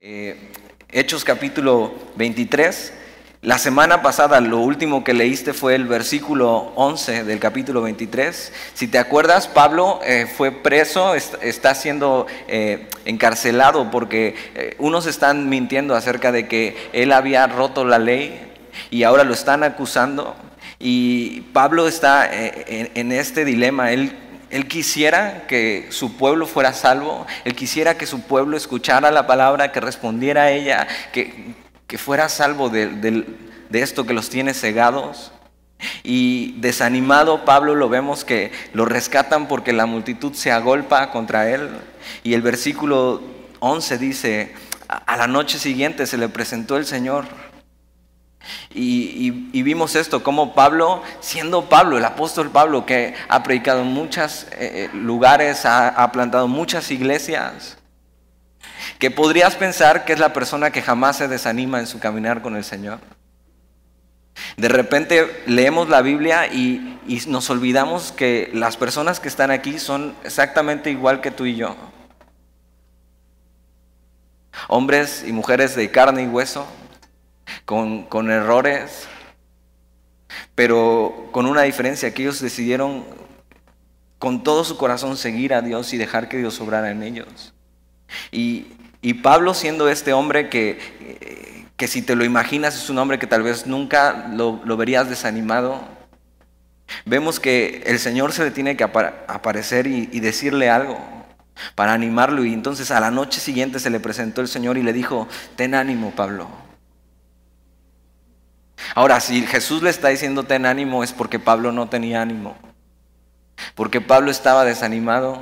Eh, Hechos capítulo 23. La semana pasada lo último que leíste fue el versículo 11 del capítulo 23. Si te acuerdas, Pablo eh, fue preso, está siendo eh, encarcelado porque unos están mintiendo acerca de que él había roto la ley y ahora lo están acusando. Y Pablo está en, en este dilema. Él él quisiera que su pueblo fuera salvo, él quisiera que su pueblo escuchara la palabra, que respondiera a ella, que, fuera salvo de, esto que los tiene cegados. Y desanimado Pablo lo vemos que lo rescatan porque la multitud se agolpa contra él. Y el versículo 11 dice, a la noche siguiente se le presentó el Señor y, vimos esto, como Pablo, siendo Pablo, el apóstol Pablo, que ha predicado en muchos eh, eh, lugares, ha, plantado muchas iglesias, que podrías pensar que es la persona que jamás se desanima en su caminar con el Señor. De repente leemos la Biblia y, y nos olvidamos que las personas que están aquí son exactamente igual que tú y yo. Hombres y mujeres de carne y hueso, con, errores, pero con una diferencia, que ellos decidieron con todo su corazón seguir a Dios y dejar que Dios obrara en ellos. Y, Pablo siendo este hombre que, que, si te lo imaginas es un hombre que tal vez nunca lo, verías desanimado, vemos que el Señor se le tiene que aparecer y, y decirle algo para animarlo. Y entonces a la noche siguiente se le presentó el Señor y le dijo, ten ánimo Pablo, Ahora, si Jesús le está diciendo ten ánimo es porque Pablo no tenía ánimo, porque Pablo estaba desanimado,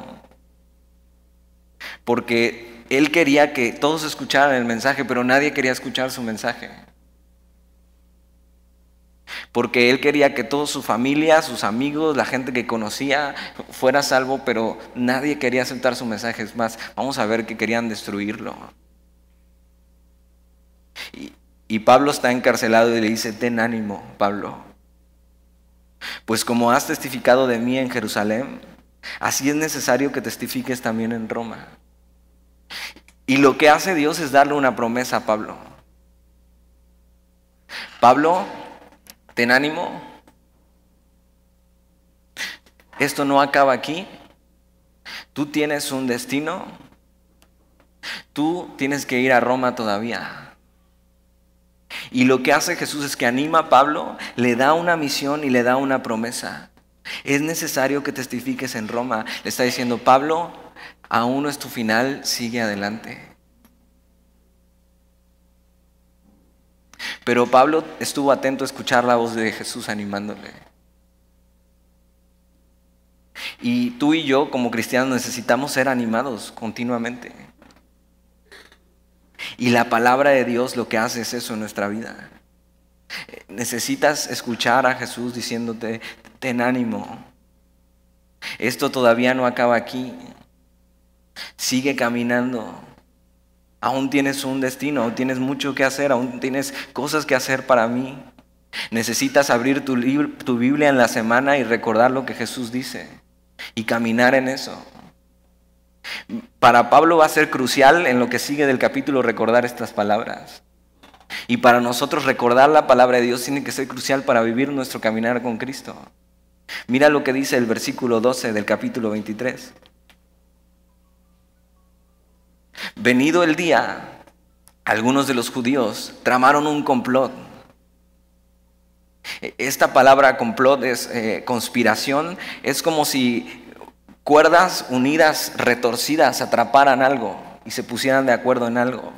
porque él quería que todos escucharan el mensaje, pero nadie quería escuchar su mensaje. Porque él quería que toda su familia, sus amigos, la gente que conocía fuera salvo, pero nadie quería aceptar su mensaje. Es más, vamos a ver que querían destruirlo. Y, y Pablo está encarcelado y le dice, ten ánimo, Pablo. Pues como has testificado de mí en Jerusalén, así es necesario que testifiques también en Roma. Y lo que hace Dios es darle una promesa a Pablo. Pablo, ten ánimo. Esto no acaba aquí. Tú tienes un destino. Tú tienes que ir a Roma todavía. Y lo que hace Jesús es que anima a Pablo, le da una misión y le da una promesa. Es necesario que testifiques en Roma. Le está diciendo, Pablo, aún no es tu final, sigue adelante. Pero Pablo estuvo atento a escuchar la voz de Jesús animándole. Y tú y yo como cristianos necesitamos ser animados continuamente. Y la palabra de Dios lo que hace es eso en nuestra vida. Necesitas escuchar a Jesús diciéndote, ten ánimo. Esto todavía no acaba aquí. Sigue caminando. Aún tienes un destino, aún tienes mucho que hacer, aún tienes cosas que hacer para mí. Necesitas abrir tu, tu Biblia en la semana y recordar lo que Jesús dice y caminar en eso. Para Pablo va a ser crucial en lo que sigue del capítulo recordar estas palabras. Y para nosotros recordar la palabra de Dios tiene que ser crucial para vivir nuestro caminar con Cristo. Mira lo que dice el versículo 12 del capítulo 23. Venido el día, algunos de los judíos tramaron un complot. Esta palabra complot es eh, conspiración, es como si cuerdas unidas, retorcidas, atraparan algo y se pusieran de acuerdo en algo.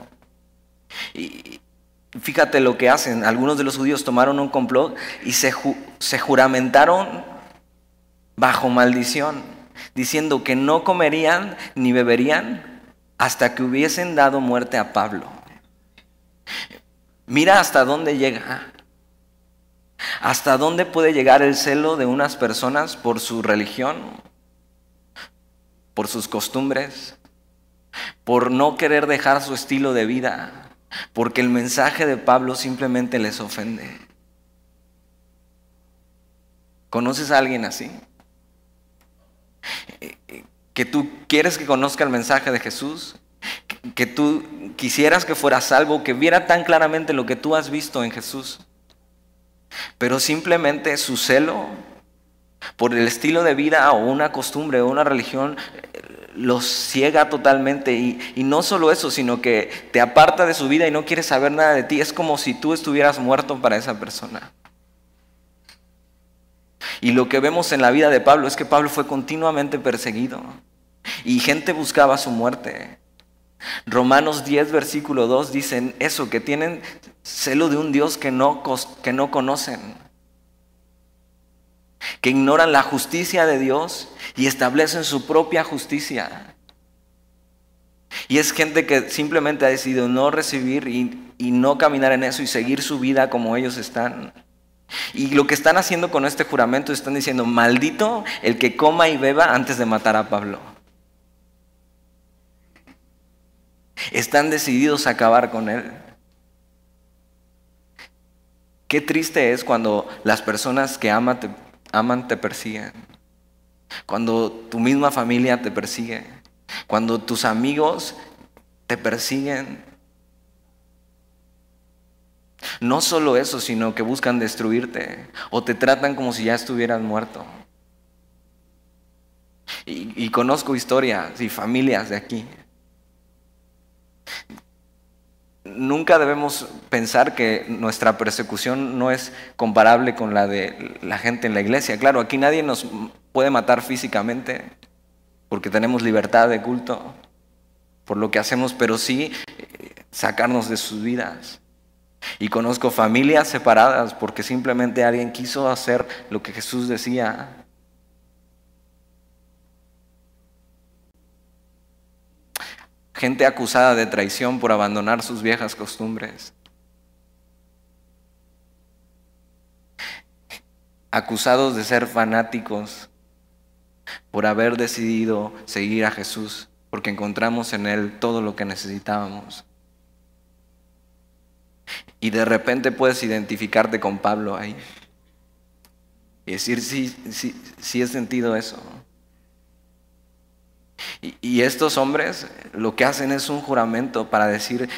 Y fíjate lo que hacen. Algunos de los judíos tomaron un complot y se, se juramentaron bajo maldición, diciendo que no comerían ni beberían hasta que hubiesen dado muerte a Pablo. Mira hasta dónde llega. ¿Hasta dónde puede llegar el celo de unas personas por su religión, por sus costumbres, por no querer dejar su estilo de vida, porque el mensaje de Pablo simplemente les ofende. ¿Conoces a alguien así? Que tú quieres que conozca el mensaje de Jesús que tú quisieras que fuera salvo, que viera tan claramente lo que tú has visto en Jesús. Pero simplemente su celo por el estilo de vida o una costumbre o una religión los ciega totalmente y, y, no solo eso, sino que te aparta de su vida y no quiere saber nada de ti. Es como si tú estuvieras muerto para esa persona. Y lo que vemos en la vida de Pablo es que Pablo fue continuamente perseguido y gente buscaba su muerte. Romanos 10, versículo 2 dicen eso, que tienen celo de un Dios que no, que no conocen, que ignoran la justicia de Dios y establecen su propia justicia. Y es gente que simplemente ha decidido no recibir y, no caminar en eso y seguir su vida como ellos están. Y lo que están haciendo con este juramento están diciendo, maldito el que coma y beba antes de matar a Pablo. Están decididos a acabar con él. Qué triste es cuando las personas que aman te, aman te persiguen. Cuando tu misma familia te persigue. Cuando tus amigos te persiguen. No solo eso, sino que buscan destruirte o te tratan como si ya estuvieras muerto. Y, y, conozco historias y familias de aquí. Nunca debemos pensar que nuestra persecución no es comparable con la de la gente en la iglesia. Claro, aquí nadie nos puede matar físicamente porque tenemos libertad de culto por lo que hacemos, pero sí eh, sacarnos de sus vidas. Y conozco familias separadas porque simplemente alguien quiso hacer lo que Jesús decía. Gente acusada de traición por abandonar sus viejas costumbres. Acusados de ser fanáticos por haber decidido seguir a Jesús, porque encontramos en Él todo lo que necesitábamos. Y de repente puedes identificarte con Pablo ahí. Y decir, sí, sí, sí he sentido eso. Y, estos hombres lo que hacen es un juramento para decir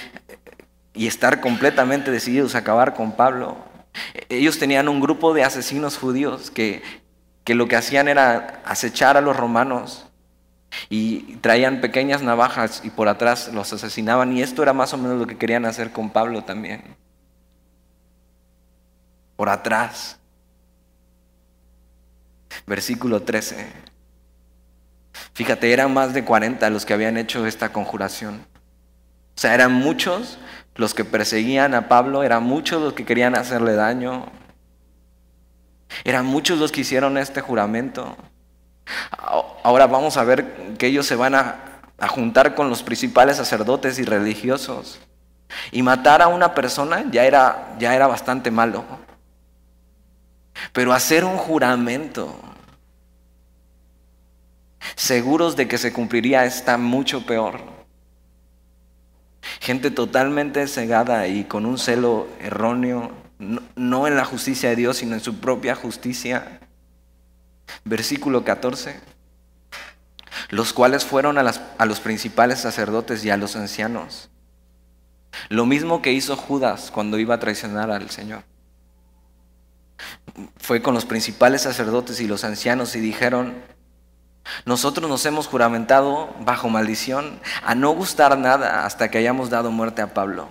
y estar completamente decididos a acabar con Pablo. Ellos tenían un grupo de asesinos judíos que, que lo que hacían era acechar a los romanos y traían pequeñas navajas y por atrás los asesinaban. Y esto era más o menos lo que querían hacer con Pablo también por atrás. Versículo 13. Fíjate, eran más de 40 los que habían hecho esta conjuración. O sea, eran muchos los que perseguían a Pablo, eran muchos los que querían hacerle daño. Eran muchos los que hicieron este juramento. Ahora vamos a ver que ellos se van a, juntar con los principales sacerdotes y religiosos. Y matar a una persona ya era, ya era bastante malo. Pero hacer un juramento, seguros de que se cumpliría, está mucho peor. Gente totalmente cegada y con un celo erróneo, no, en la justicia de Dios, sino en su propia justicia. Versículo 14. Los cuales fueron a, a los principales sacerdotes y a los ancianos. Lo mismo que hizo Judas cuando iba a traicionar al Señor fue con los principales sacerdotes y los ancianos y dijeron, nosotros nos hemos juramentado bajo maldición a no gustar nada hasta que hayamos dado muerte a Pablo.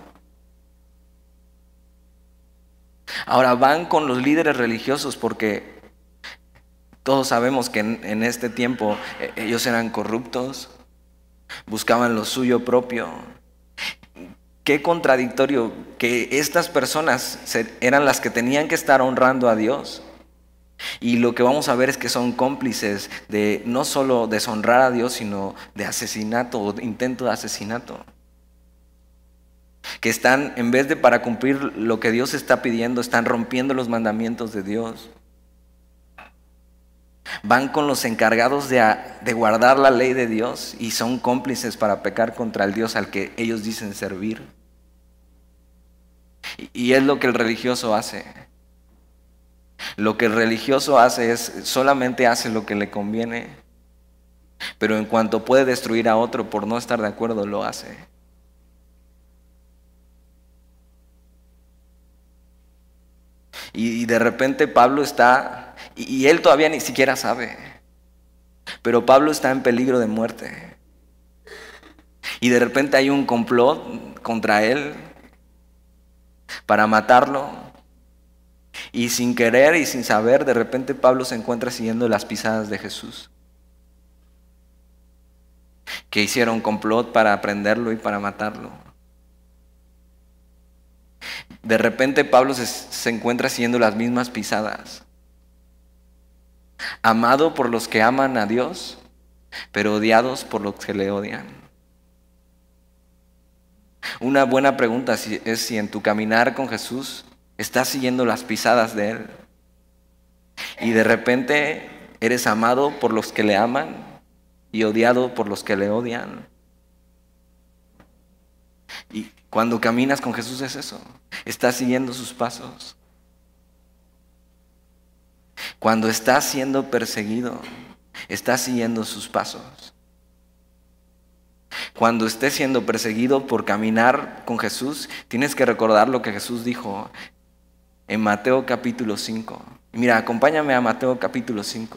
Ahora van con los líderes religiosos porque todos sabemos que en, este tiempo eh, ellos eran corruptos, buscaban lo suyo propio, Qué contradictorio que estas personas eran las que tenían que estar honrando a Dios. Y lo que vamos a ver es que son cómplices de no solo deshonrar a Dios, sino de asesinato o intento de asesinato. Que están, en vez de para cumplir lo que Dios está pidiendo, están rompiendo los mandamientos de Dios. Van con los encargados de, de guardar la ley de Dios y son cómplices para pecar contra el Dios al que ellos dicen servir. Y es lo que el religioso hace. Lo que el religioso hace es solamente hace lo que le conviene. pero en cuanto puede destruir a otro por no estar de acuerdo, lo hace. Y, de repente Pablo está, y él todavía ni siquiera sabe, pero Pablo está en peligro de muerte. Y de repente hay un complot contra él para matarlo. Y sin querer y sin saber, de repente Pablo se encuentra siguiendo las pisadas de Jesús. Que hicieron complot para prenderlo y para matarlo. De repente Pablo se, se encuentra siguiendo las mismas pisadas. Amado por los que aman a Dios, pero odiados por los que le odian. Una buena pregunta es si en tu caminar con Jesús estás siguiendo las pisadas de Él. Y de repente eres amado por los que le aman y odiado por los que le odian. Y cuando caminas con Jesús es eso. Estás siguiendo sus pasos. Cuando estás siendo perseguido, estás siguiendo sus pasos. Cuando estés siendo perseguido por caminar con Jesús, tienes que recordar lo que Jesús dijo en Mateo capítulo 5. Mira, acompáñame a Mateo capítulo 5.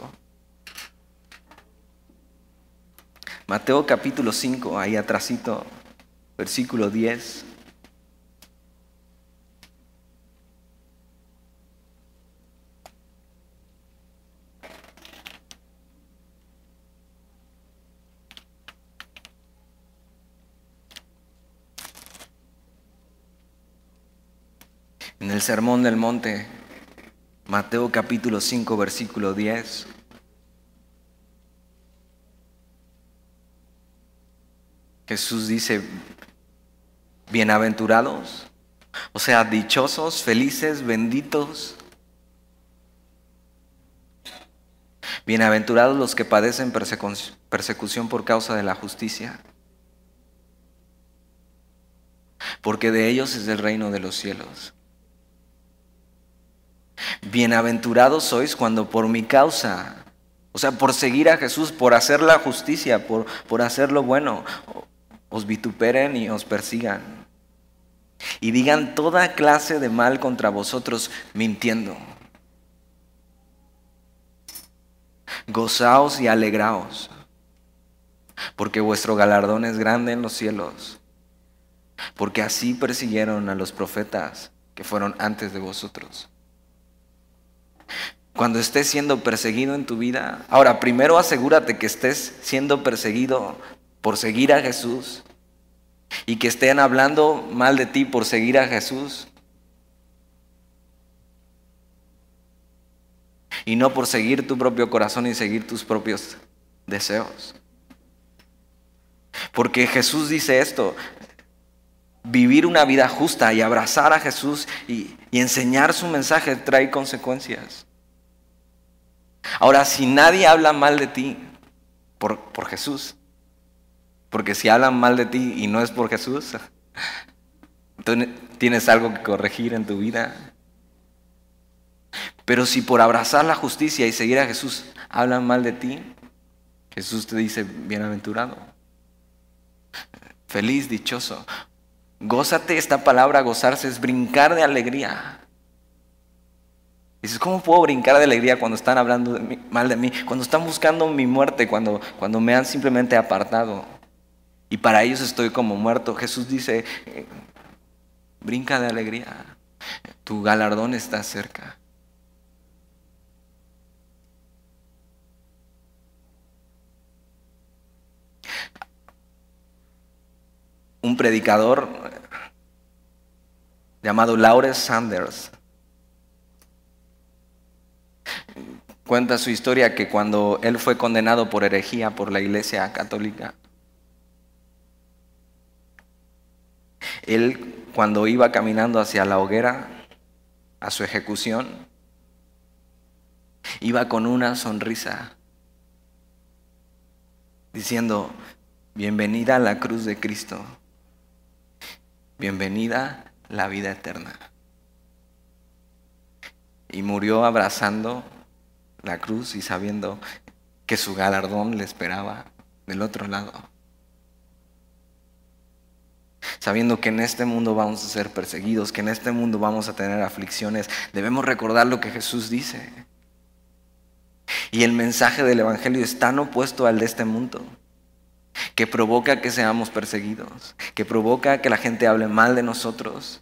Mateo capítulo 5, ahí atrásito, versículo 10. En el Sermón del Monte, Mateo capítulo 5, versículo 10. Jesús dice, bienaventurados, o sea, dichosos, felices, benditos. Bienaventurados los que padecen persecución por causa de la justicia, porque de ellos es el reino de los cielos. Bienaventurados sois cuando por mi causa, o sea, por seguir a Jesús, por hacer la justicia, por, por hacer lo bueno, os vituperen y os persigan. Y digan toda clase de mal contra vosotros mintiendo. Gozaos y alegraos, porque vuestro galardón es grande en los cielos, porque así persiguieron a los profetas que fueron antes de vosotros. Cuando estés siendo perseguido en tu vida, ahora primero asegúrate que estés siendo perseguido por seguir a Jesús y que estén hablando mal de ti por seguir a Jesús y no por seguir tu propio corazón y seguir tus propios deseos. Porque Jesús dice esto, vivir una vida justa y abrazar a Jesús y, enseñar su mensaje trae consecuencias. Ahora, si nadie habla mal de ti por, por Jesús, porque si hablan mal de ti y no es por Jesús, tienes algo que corregir en tu vida. Pero si por abrazar la justicia y seguir a Jesús hablan mal de ti, Jesús te dice, bienaventurado, feliz, dichoso. Gózate, esta palabra gozarse es brincar de alegría. Dices, ¿cómo puedo brincar de alegría cuando están hablando mal de mí? Cuando están buscando mi muerte, cuando, cuando me han simplemente apartado. Y para ellos estoy como muerto. Jesús dice, eh, brinca de alegría. Tu galardón está cerca. Un predicador llamado Lawrence Sanders. Cuenta su historia que cuando él fue condenado por herejía por la iglesia católica, él cuando iba caminando hacia la hoguera, a su ejecución, iba con una sonrisa, diciendo, bienvenida a la cruz de Cristo, bienvenida la vida eterna. Y murió abrazando la cruz y sabiendo que su galardón le esperaba del otro lado. Sabiendo que en este mundo vamos a ser perseguidos, que en este mundo vamos a tener aflicciones, debemos recordar lo que Jesús dice. Y el mensaje del Evangelio es tan opuesto al de este mundo, que provoca que seamos perseguidos, que provoca que la gente hable mal de nosotros.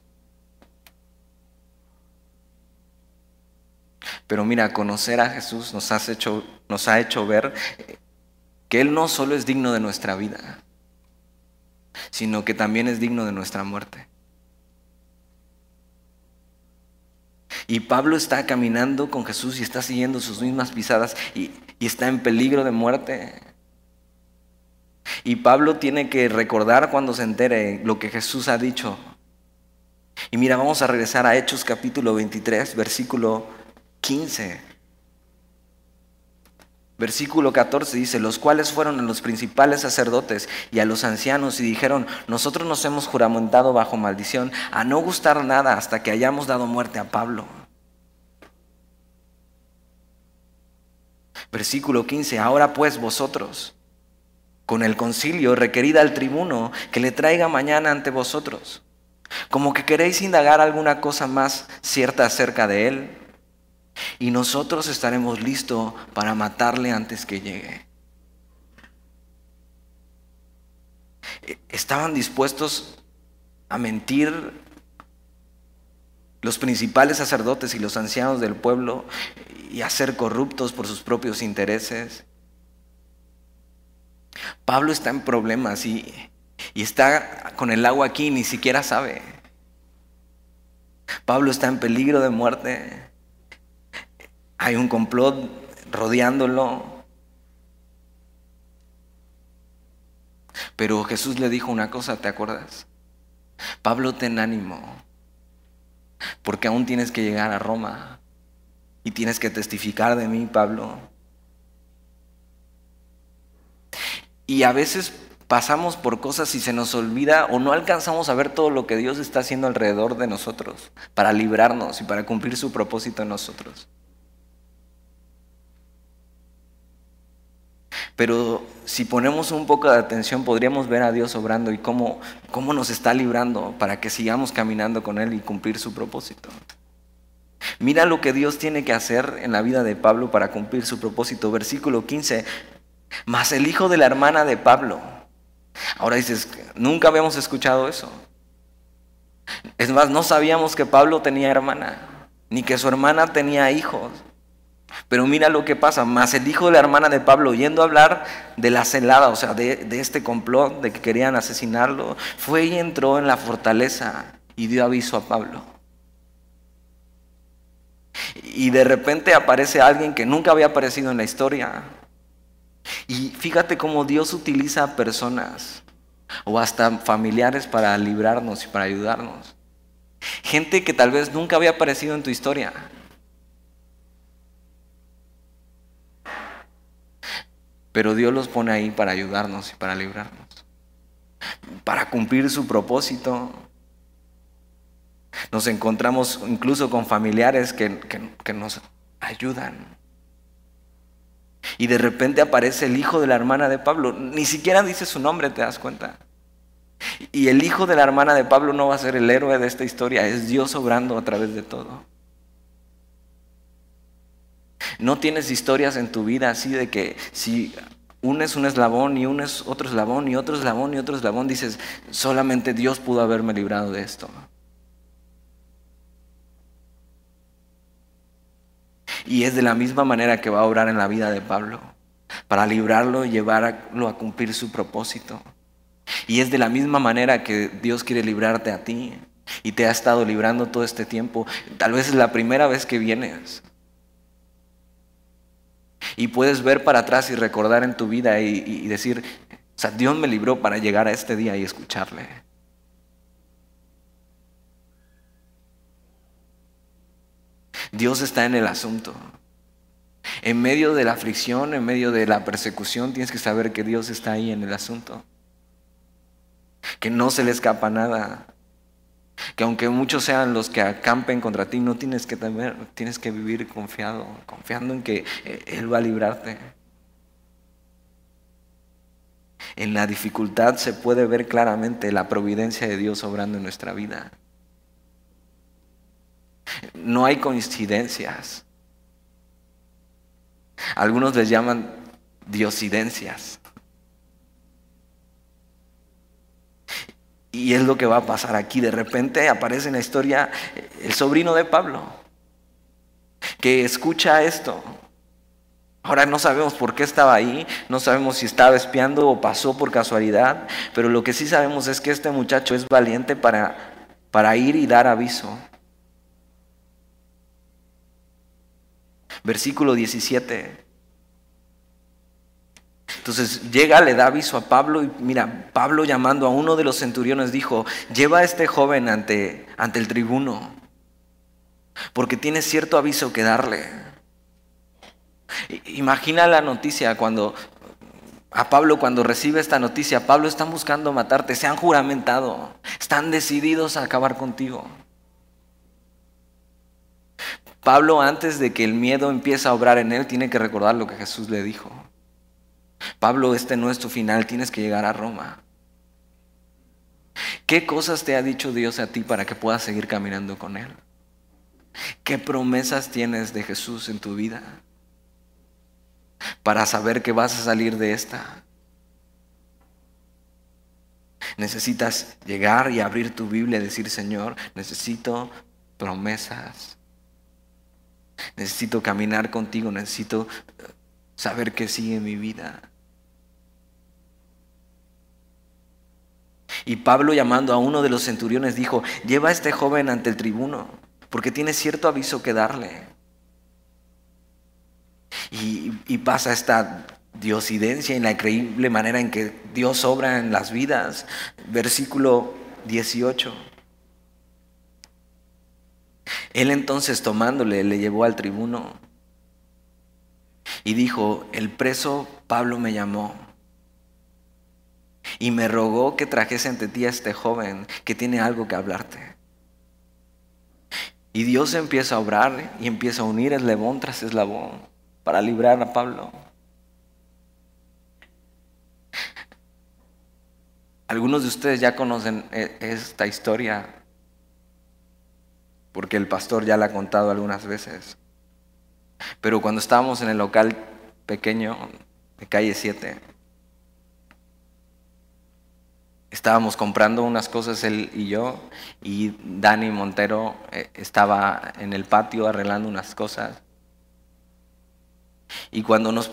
Pero mira, conocer a Jesús nos, hecho, nos ha hecho ver que Él no solo es digno de nuestra vida, sino que también es digno de nuestra muerte. Y Pablo está caminando con Jesús y está siguiendo sus mismas pisadas y, está en peligro de muerte. Y Pablo tiene que recordar cuando se entere lo que Jesús ha dicho. Y mira, vamos a regresar a Hechos capítulo 23, versículo 15. Versículo 14 dice, los cuales fueron a los principales sacerdotes y a los ancianos y dijeron, nosotros nos hemos juramentado bajo maldición a no gustar nada hasta que hayamos dado muerte a Pablo. Versículo 15, ahora pues vosotros, con el concilio, requerid al tribuno que le traiga mañana ante vosotros, como que queréis indagar alguna cosa más cierta acerca de él y nosotros estaremos listos para matarle antes que llegue. E, estaban dispuestos a mentir los principales sacerdotes y los ancianos del pueblo y a ser corruptos por sus propios intereses. Pablo está en problemas y, y está con el agua aquí y ni siquiera sabe. Pablo está en peligro de muerte. Hay un complot rodeándolo. Pero Jesús le dijo una cosa, ¿te acuerdas? Pablo, ten ánimo, porque aún tienes que llegar a Roma y tienes que testificar de mí, Pablo. Y a veces pasamos por cosas y se nos olvida o no alcanzamos a ver todo lo que Dios está haciendo alrededor de nosotros para librarnos y para cumplir su propósito en nosotros. Pero si ponemos un poco de atención, podríamos ver a Dios obrando y cómo, cómo nos está librando para que sigamos caminando con Él y cumplir su propósito. Mira lo que Dios tiene que hacer en la vida de Pablo para cumplir su propósito. Versículo 15. Más el hijo de la hermana de Pablo. Ahora dices, nunca habíamos escuchado eso. Es más, no sabíamos que Pablo tenía hermana, ni que su hermana tenía hijos. Pero mira lo que pasa, más el hijo de la hermana de Pablo, oyendo hablar de la celada, o sea, de, este complot de que querían asesinarlo, fue y entró en la fortaleza y dio aviso a Pablo. Y de repente aparece alguien que nunca había aparecido en la historia. Y fíjate cómo Dios utiliza a personas o hasta familiares para librarnos y para ayudarnos. Gente que tal vez nunca había aparecido en tu historia. Pero Dios los pone ahí para ayudarnos y para librarnos, para cumplir su propósito. Nos encontramos incluso con familiares que, que, nos ayudan. Y de repente aparece el hijo de la hermana de Pablo. Ni siquiera dice su nombre, ¿te das cuenta? Y el hijo de la hermana de Pablo no va a ser el héroe de esta historia, es Dios obrando a través de todo. No tienes historias en tu vida así de que si unes un eslabón y unes otro eslabón y otro eslabón y otro eslabón, dices, solamente Dios pudo haberme librado de esto. Y es de la misma manera que va a obrar en la vida de Pablo, para librarlo y llevarlo a cumplir su propósito. Y es de la misma manera que Dios quiere librarte a ti y te ha estado librando todo este tiempo. Tal vez es la primera vez que vienes. Y puedes ver para atrás y recordar en tu vida y, decir, o sea, Dios me libró para llegar a este día y escucharle. Dios está en el asunto. En medio de la aflicción, en medio de la persecución, tienes que saber que Dios está ahí en el asunto. Que no se le escapa nada. Que aunque muchos sean los que acampen contra ti, no tienes que temer, tienes que vivir confiado, confiando en que eh, Él va a librarte. En la dificultad se puede ver claramente la providencia de Dios obrando en nuestra vida. No hay coincidencias. Algunos les llaman diosidencias. Y es lo que va a pasar aquí. De repente aparece en la historia el sobrino de Pablo, que escucha esto. Ahora no sabemos por qué estaba ahí, no sabemos si estaba espiando o pasó por casualidad, pero lo que sí sabemos es que este muchacho es valiente para, para ir y dar aviso. Versículo 17. Entonces llega, le da aviso a Pablo y mira, Pablo llamando a uno de los centuriones dijo, lleva a este joven ante, ante el tribuno, porque tiene cierto aviso que darle. Imagina la noticia cuando a Pablo cuando recibe esta noticia, Pablo están buscando matarte, se han juramentado, están decididos a acabar contigo. Pablo antes de que el miedo empiece a obrar en él, tiene que recordar lo que Jesús le dijo. Pablo, este no es tu final, tienes que llegar a Roma. ¿Qué cosas te ha dicho Dios a ti para que puedas seguir caminando con Él? ¿Qué promesas tienes de Jesús en tu vida para saber que vas a salir de esta? Necesitas llegar y abrir tu Biblia y decir, Señor, necesito promesas. Necesito caminar contigo, necesito saber que sigue mi vida. Y Pablo llamando a uno de los centuriones dijo, lleva a este joven ante el tribuno, porque tiene cierto aviso que darle. Y, pasa esta diosidencia en la increíble manera en que Dios obra en las vidas. Versículo 18. Él entonces tomándole le llevó al tribuno y dijo, el preso Pablo me llamó y me rogó que trajese ante ti a este joven que tiene algo que hablarte. Y Dios empieza a obrar y empieza a unir eslabón tras eslabón para librar a Pablo. Algunos de ustedes ya conocen e-, esta historia porque el pastor ya la ha contado algunas veces. Pero cuando estábamos en el local pequeño de calle 7, estábamos comprando unas cosas él y yo, y Dani Montero eh, estaba en el patio arreglando unas cosas. Y cuando nos,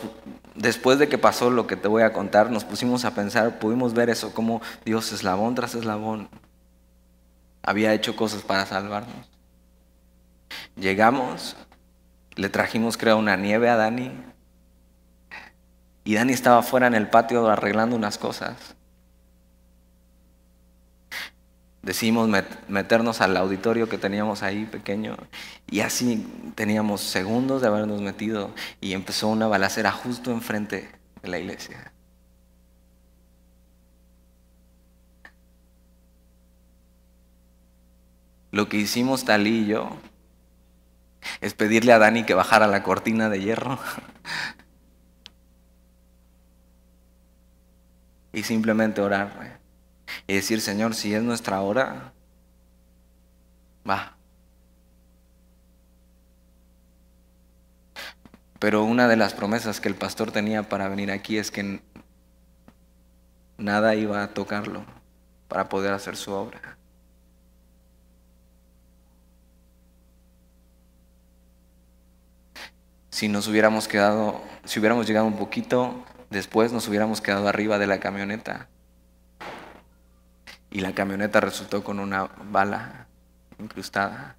después de que pasó lo que te voy a contar, nos pusimos a pensar, pudimos ver eso, como Dios eslabón tras eslabón había hecho cosas para salvarnos. Llegamos, le trajimos creo una nieve a Dani, y Dani estaba fuera en el patio arreglando unas cosas. Decidimos meternos al auditorio que teníamos ahí pequeño y así teníamos segundos de habernos metido y empezó una balacera justo enfrente de la iglesia. Lo que hicimos Talí y yo es pedirle a Dani que bajara la cortina de hierro y simplemente orar y decir, Señor, si es nuestra hora, va. Pero una de las promesas que el pastor tenía para venir aquí es que nada iba a tocarlo para poder hacer su obra. Si nos hubiéramos quedado, si hubiéramos llegado un poquito después, nos hubiéramos quedado arriba de la camioneta y la camioneta resultó con una bala incrustada.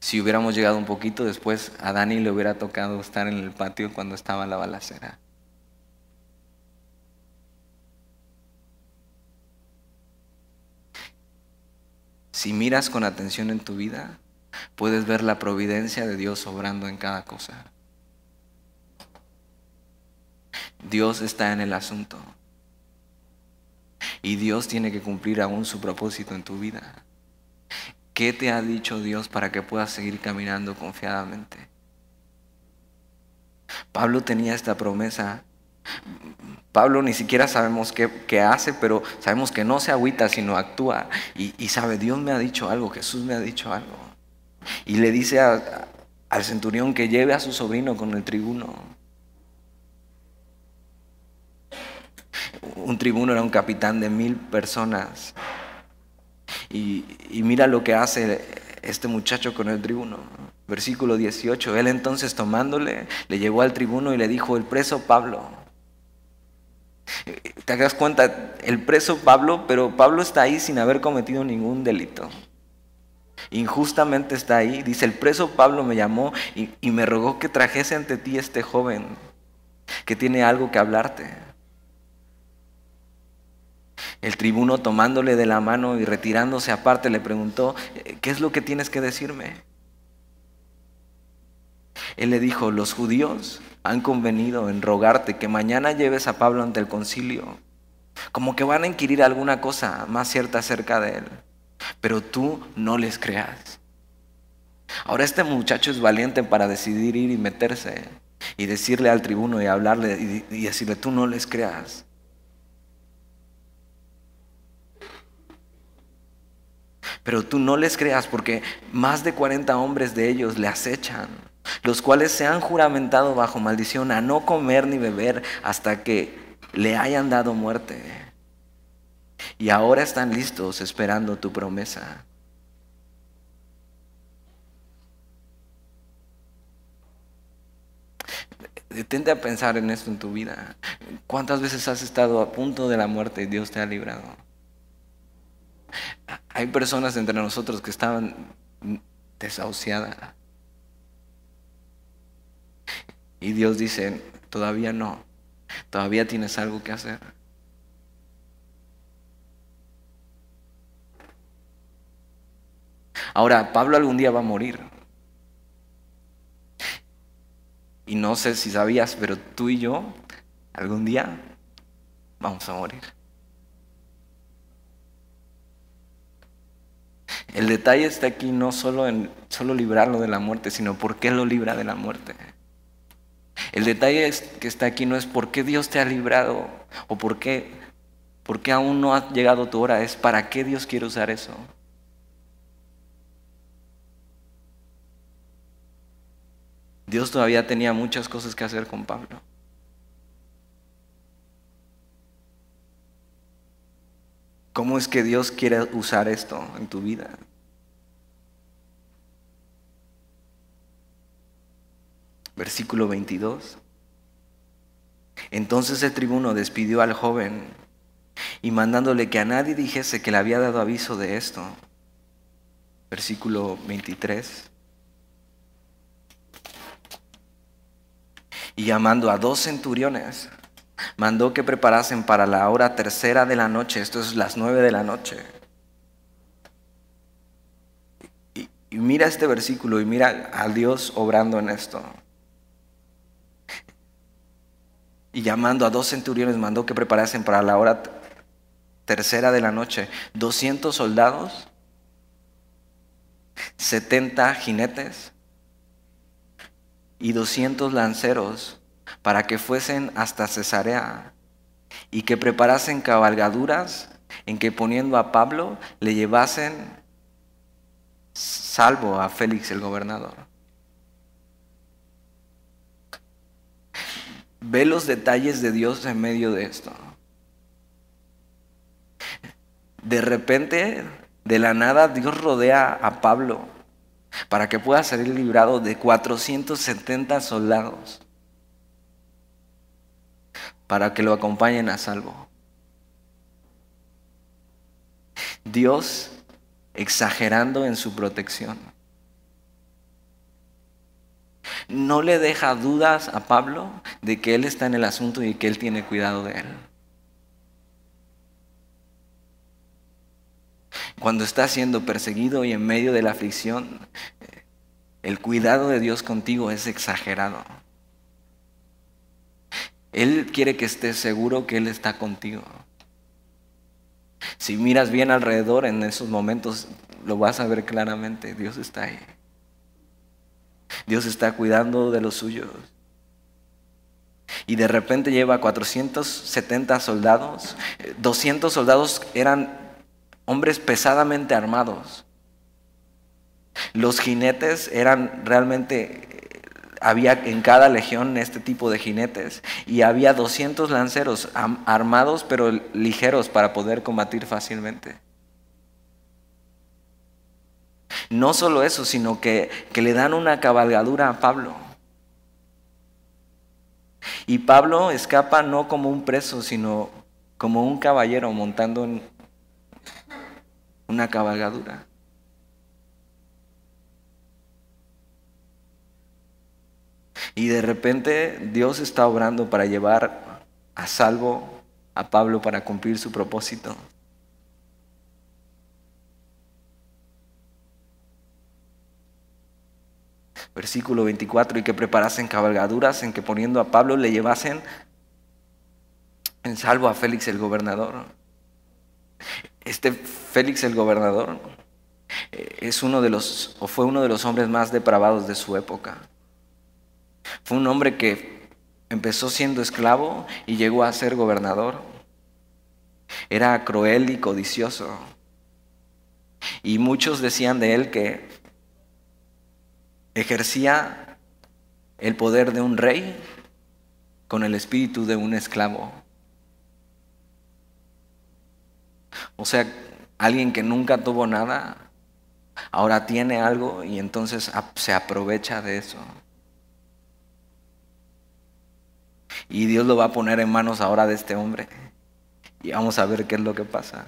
Si hubiéramos llegado un poquito después, a Dani le hubiera tocado estar en el patio cuando estaba la balacera. Si miras con atención en tu vida, puedes ver la providencia de Dios obrando en cada cosa. Dios está en el asunto. Y Dios tiene que cumplir aún su propósito en tu vida. ¿Qué te ha dicho Dios para que puedas seguir caminando confiadamente? Pablo tenía esta promesa Pablo ni siquiera sabemos qué, hace, pero sabemos que no se agüita, sino actúa. Y, sabe, Dios me ha dicho algo, Jesús me ha dicho algo. Y le dice al centurión que lleve a su sobrino con el tribuno. Un tribuno era un capitán de mil personas. Y, y mira lo que hace este muchacho con el tribuno. Versículo 18. Él entonces tomándole, le llevó al tribuno y le dijo, el preso Pablo te das cuenta, el preso Pablo, pero Pablo está ahí sin haber cometido ningún delito. Injustamente está ahí. Dice, el preso Pablo me llamó y, y me rogó que trajese ante ti este joven que tiene algo que hablarte. El tribuno tomándole de la mano y retirándose aparte le preguntó, ¿qué es lo que tienes que decirme? Él le dijo, los judíos han convenido en rogarte que mañana lleves a Pablo ante el concilio, como que van a inquirir alguna cosa más cierta acerca de él, pero tú no les creas. Ahora este muchacho es valiente para decidir ir y meterse y decirle al tribuno y hablarle y, decirle, tú no les creas. Pero tú no les creas porque más de 40 hombres de ellos le acechan los cuales se han juramentado bajo maldición a no comer ni beber hasta que le hayan dado muerte. Y ahora están listos esperando tu promesa. Detente a pensar en esto en tu vida. ¿Cuántas veces has estado a punto de la muerte y Dios te ha librado? Hay personas entre nosotros que estaban desahuciadas y Dios dice, todavía no, todavía tienes algo que hacer. Ahora, Pablo algún día va a morir. Y no sé si sabías, pero tú y yo algún día vamos a morir. El detalle está aquí no solo en solo librarlo de la muerte, sino por qué lo libra de la muerte. El detalle que está aquí no es por qué Dios te ha librado o por qué, por qué aún no ha llegado tu hora, es para qué Dios quiere usar eso. Dios todavía tenía muchas cosas que hacer con Pablo. ¿Cómo es que Dios quiere usar esto en tu vida? Versículo 22. Entonces el tribuno despidió al joven y mandándole que a nadie dijese que le había dado aviso de esto. Versículo 23. Y llamando a dos centuriones, mandó que preparasen para la hora tercera de la noche, esto es las nueve de la noche. Y, mira este versículo y mira a Dios obrando en esto. Y llamando a dos centuriones mandó que preparasen para la hora tercera de la noche 200 soldados, 70 jinetes y 200 lanceros para que fuesen hasta Cesarea y que preparasen cabalgaduras en que poniendo a Pablo le llevasen salvo a Félix el gobernador. Ve los detalles de Dios en medio de esto. De repente, de la nada, Dios rodea a Pablo para que pueda salir librado de 470 soldados para que lo acompañen a salvo. Dios exagerando en su protección. no le deja dudas a Pablo de que él está en el asunto y que él tiene cuidado de él. Cuando está siendo perseguido y en medio de la aflicción, el cuidado de Dios contigo es exagerado. Él quiere que estés seguro que Él está contigo. Si miras bien alrededor en esos momentos, lo vas a ver claramente. Dios está ahí. Dios está cuidando de los suyos. Y de repente lleva 470 soldados. 200 soldados eran hombres pesadamente armados. Los jinetes eran realmente había en cada legión este tipo de jinetes y había 200 lanceros armados pero ligeros para poder combatir fácilmente. No solo eso, sino que, que le dan una cabalgadura a Pablo. Y Pablo escapa no como un preso, sino como un caballero montando en una cabalgadura. Y de repente Dios está obrando para llevar a salvo a Pablo para cumplir su propósito. Versículo 24, y que preparasen cabalgaduras en que poniendo a Pablo le llevasen en salvo a Félix el gobernador. Este Félix el gobernador eh, es uno de los, o fue uno de los hombres más depravados de su época. Fue un hombre que empezó siendo esclavo y llegó a ser gobernador. Era cruel y codicioso. Y muchos decían de él que ejercía el poder de un rey con el espíritu de un esclavo. O sea, alguien que nunca tuvo nada, ahora tiene algo y entonces se aprovecha de eso. Y Dios lo va a poner en manos ahora de este hombre. Y vamos a ver qué es lo que pasa.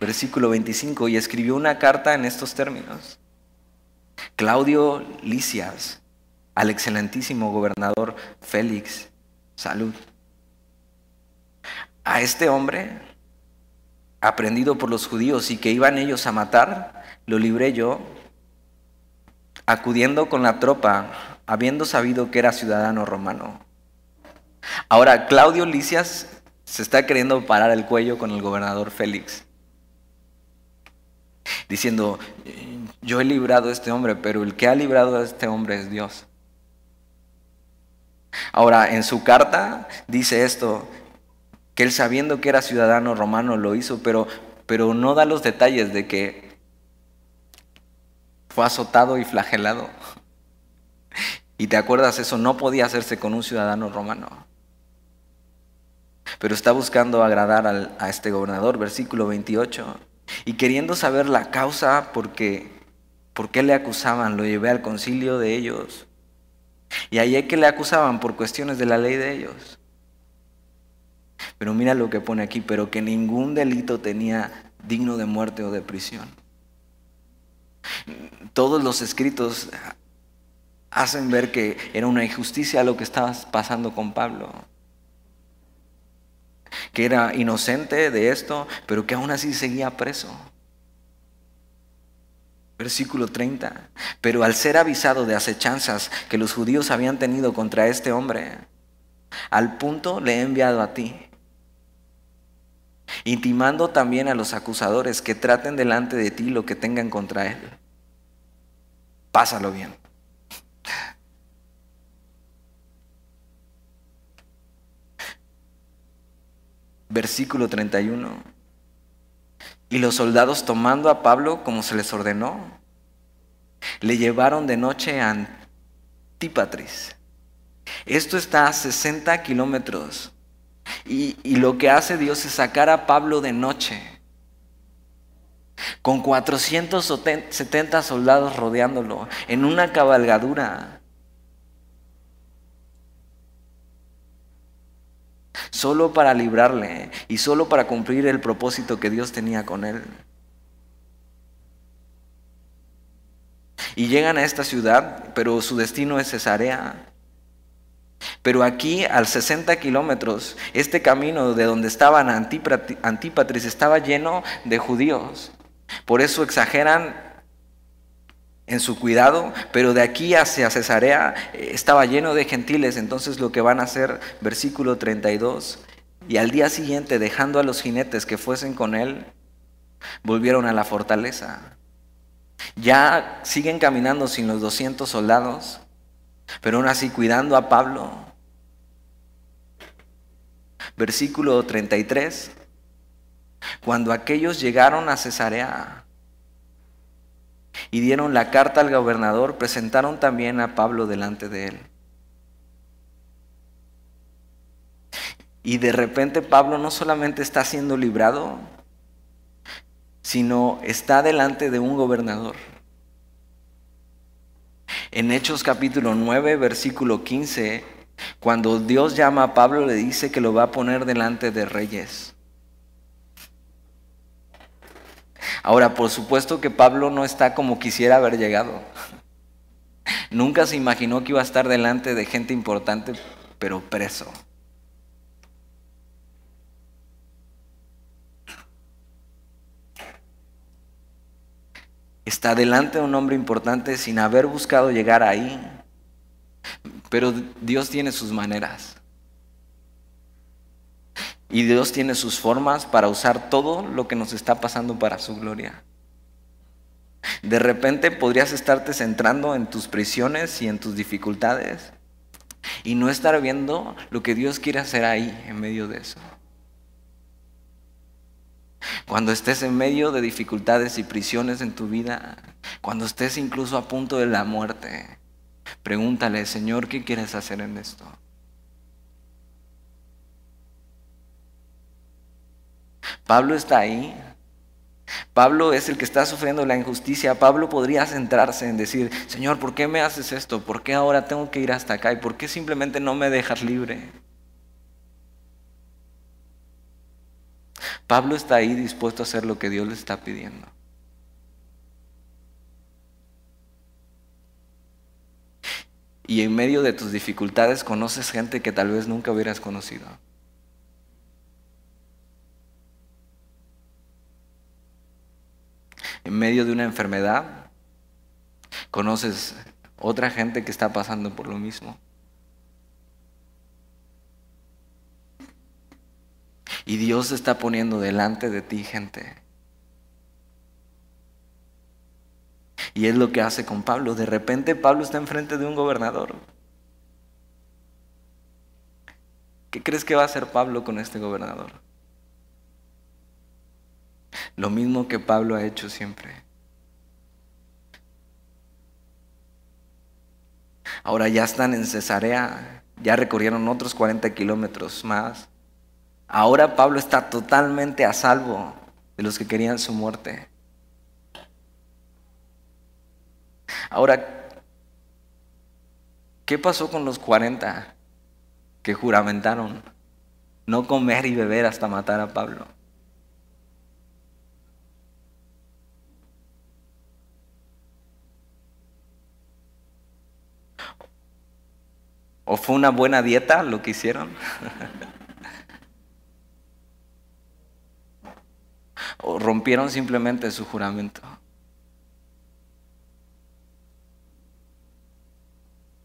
Versículo 25. Y escribió una carta en estos términos. Claudio Licias, al excelentísimo gobernador Félix, salud. A este hombre, aprendido por los judíos y que iban ellos a matar, lo libré yo, acudiendo con la tropa, habiendo sabido que era ciudadano romano. Ahora, Claudio Licias se está queriendo parar el cuello con el gobernador Félix, diciendo, yo he librado a este hombre, pero el que ha librado a este hombre es Dios. Ahora, en su carta dice esto, que él sabiendo que era ciudadano romano lo hizo, pero, pero no da los detalles de que fue azotado y flagelado. Y te acuerdas, eso no podía hacerse con un ciudadano romano pero está buscando agradar a este gobernador, versículo 28. Y queriendo saber la causa por qué, por qué le acusaban, lo llevé al concilio de ellos. Y allí que le acusaban por cuestiones de la ley de ellos. Pero mira lo que pone aquí, pero que ningún delito tenía digno de muerte o de prisión. Todos los escritos hacen ver que era una injusticia lo que estaba pasando con Pablo que era inocente de esto, pero que aún así seguía preso. Versículo 30. Pero al ser avisado de acechanzas que los judíos habían tenido contra este hombre, al punto le he enviado a ti, intimando también a los acusadores que traten delante de ti lo que tengan contra él. Pásalo bien. versículo 31. Y los soldados tomando a Pablo como se les ordenó, le llevaron de noche a Antípatris. Esto está a 60 kilómetros. Y, lo que hace Dios es sacar a Pablo de noche, con 470 soldados rodeándolo, en una cabalgadura. solo para librarle y solo para cumplir el propósito que Dios tenía con él. Y llegan a esta ciudad, pero su destino es Cesarea. Pero aquí, al 60 kilómetros, este camino de donde estaban Antípatris estaba lleno de judíos. Por eso exageran en su cuidado, pero de aquí hacia Cesarea eh, estaba lleno de gentiles, entonces lo que van a hacer, versículo 32, y al día siguiente, dejando a los jinetes que fuesen con él, volvieron a la fortaleza. Ya siguen caminando sin los 200 soldados, pero aún así cuidando a Pablo. Versículo 33. Cuando aquellos llegaron a Cesarea y dieron la carta al gobernador, presentaron también a Pablo delante de él. Y de repente Pablo no solamente está siendo librado, sino está delante de un gobernador. En Hechos capítulo 9, versículo 15, cuando Dios llama a Pablo le dice que lo va a poner delante de reyes. Ahora, por supuesto que Pablo no está como quisiera haber llegado. Nunca se imaginó que iba a estar delante de gente importante, pero preso. Está delante de un hombre importante sin haber buscado llegar ahí. Pero Dios tiene sus maneras. Y Dios tiene sus formas para usar todo lo que nos está pasando para su gloria. De repente podrías estarte centrando en tus prisiones y en tus dificultades y no estar viendo lo que Dios quiere hacer ahí en medio de eso. Cuando estés en medio de dificultades y prisiones en tu vida, cuando estés incluso a punto de la muerte, pregúntale, Señor, ¿qué quieres hacer en esto? Pablo está ahí. Pablo es el que está sufriendo la injusticia. Pablo podría centrarse en decir, Señor, ¿por qué me haces esto? ¿Por qué ahora tengo que ir hasta acá? ¿Y por qué simplemente no me dejas libre? Pablo está ahí dispuesto a hacer lo que Dios le está pidiendo. Y en medio de tus dificultades conoces gente que tal vez nunca hubieras conocido. En medio de una enfermedad, conoces otra gente que está pasando por lo mismo. Y Dios está poniendo delante de ti gente. Y es lo que hace con Pablo. De repente Pablo está enfrente de un gobernador. ¿Qué crees que va a hacer Pablo con este gobernador? Lo mismo que Pablo ha hecho siempre. Ahora ya están en Cesarea, ya recorrieron otros 40 kilómetros más. Ahora Pablo está totalmente a salvo de los que querían su muerte. Ahora, ¿qué pasó con los 40 que juramentaron no comer y beber hasta matar a Pablo? ¿O fue una buena dieta lo que hicieron? o rompieron simplemente su juramento.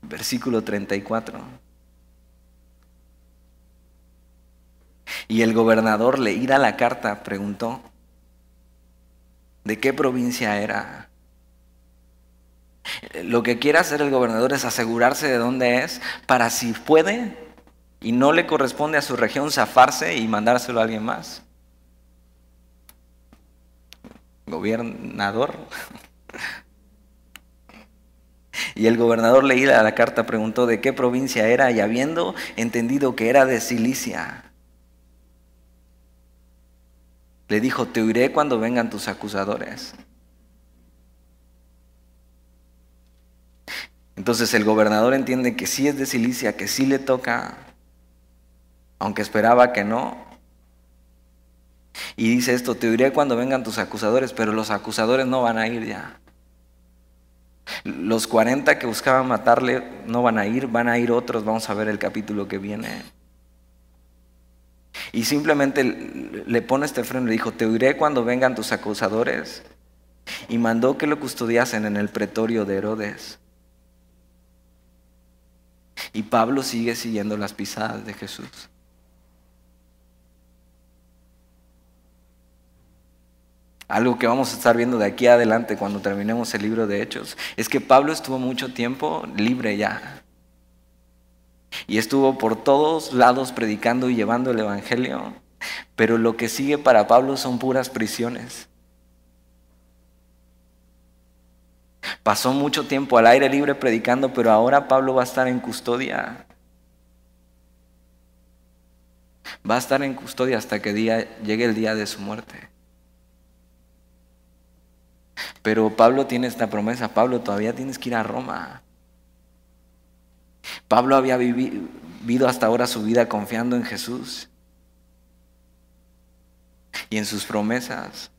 Versículo 34. Y el gobernador leída la carta preguntó, ¿de qué provincia era? Lo que quiere hacer el gobernador es asegurarse de dónde es para si puede y no le corresponde a su región zafarse y mandárselo a alguien más gobernador. Y el gobernador leída la carta preguntó de qué provincia era y habiendo entendido que era de Cilicia, le dijo, te oiré cuando vengan tus acusadores. Entonces el gobernador entiende que sí es de Cilicia, que sí le toca, aunque esperaba que no, y dice esto, te diré cuando vengan tus acusadores, pero los acusadores no van a ir ya. Los 40 que buscaban matarle no van a ir, van a ir otros, vamos a ver el capítulo que viene. Y simplemente le pone este freno y le dijo, te diré cuando vengan tus acusadores. Y mandó que lo custodiasen en el pretorio de Herodes. Y Pablo sigue siguiendo las pisadas de Jesús. Algo que vamos a estar viendo de aquí adelante cuando terminemos el libro de Hechos, es que Pablo estuvo mucho tiempo libre ya. y estuvo por todos lados predicando y llevando el Evangelio, pero lo que sigue para Pablo son puras prisiones. Pasó mucho tiempo al aire libre predicando, pero ahora Pablo va a estar en custodia. Va a estar en custodia hasta que llegue el día de su muerte. Pero Pablo tiene esta promesa, Pablo todavía tienes que ir a Roma. Pablo había vivido hasta ahora su vida confiando en Jesús y en sus promesas,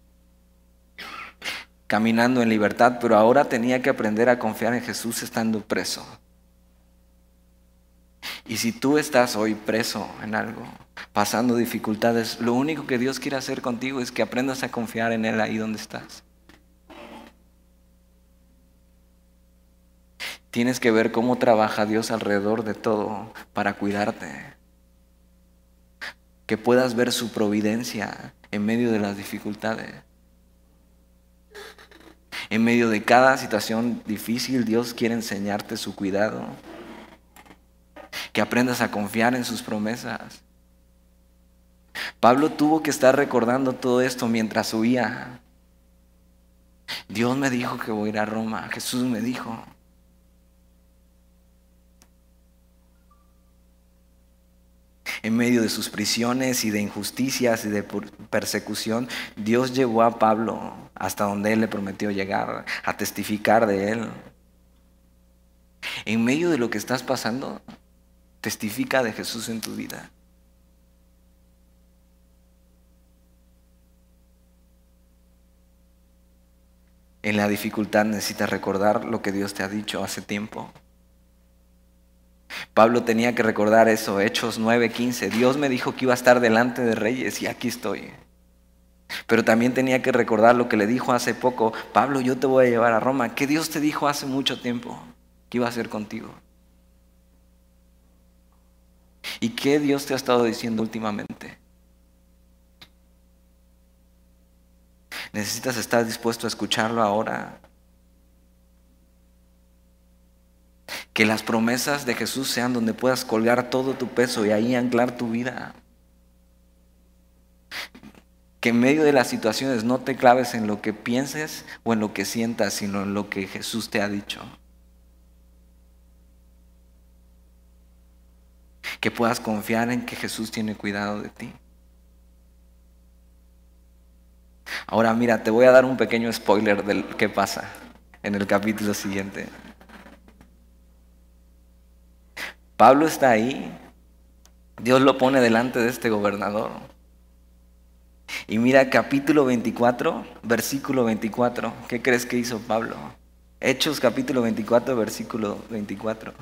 caminando en libertad, pero ahora tenía que aprender a confiar en Jesús estando preso. Y si tú estás hoy preso en algo, pasando dificultades, lo único que Dios quiere hacer contigo es que aprendas a confiar en Él ahí donde estás. Tienes que ver cómo trabaja Dios alrededor de todo para cuidarte. Que puedas ver su providencia en medio de las dificultades. En medio de cada situación difícil, Dios quiere enseñarte su cuidado. Que aprendas a confiar en sus promesas. Pablo tuvo que estar recordando todo esto mientras huía. Dios me dijo que voy a ir a Roma. Jesús me dijo. En medio de sus prisiones y de injusticias y de persecución, Dios llevó a Pablo hasta donde él le prometió llegar, a testificar de él. En medio de lo que estás pasando, testifica de Jesús en tu vida. En la dificultad necesitas recordar lo que Dios te ha dicho hace tiempo. Pablo tenía que recordar eso, Hechos 9:15. Dios me dijo que iba a estar delante de reyes y aquí estoy. Pero también tenía que recordar lo que le dijo hace poco, Pablo, yo te voy a llevar a Roma. ¿Qué Dios te dijo hace mucho tiempo que iba a hacer contigo? ¿Y qué Dios te ha estado diciendo últimamente? Necesitas estar dispuesto a escucharlo ahora Que las promesas de Jesús sean donde puedas colgar todo tu peso y ahí anclar tu vida. Que en medio de las situaciones no te claves en lo que pienses o en lo que sientas, sino en lo que Jesús te ha dicho. Que puedas confiar en que Jesús tiene cuidado de ti. Ahora mira, te voy a dar un pequeño spoiler del que pasa en el capítulo siguiente. Pablo está ahí. Dios lo pone delante de este gobernador. Y mira capítulo 24, versículo 24. ¿Qué crees que hizo Pablo? Hechos capítulo 24, versículo 24.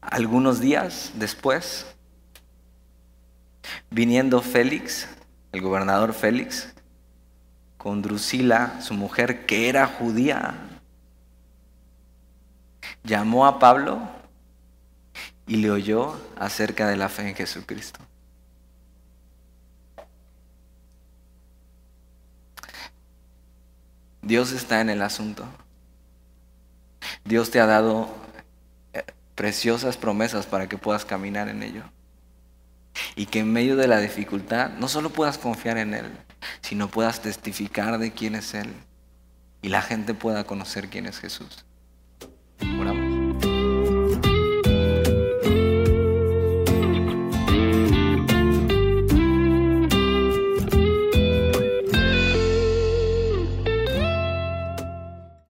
Algunos días después, viniendo Félix, el gobernador Félix, con Drusila, su mujer, que era judía, llamó a Pablo y le oyó acerca de la fe en Jesucristo. Dios está en el asunto. Dios te ha dado eh, preciosas promesas para que puedas caminar en ello. Y que en medio de la dificultad no solo puedas confiar en Él, sino puedas testificar de quién es Él. Y la gente pueda conocer quién es Jesús.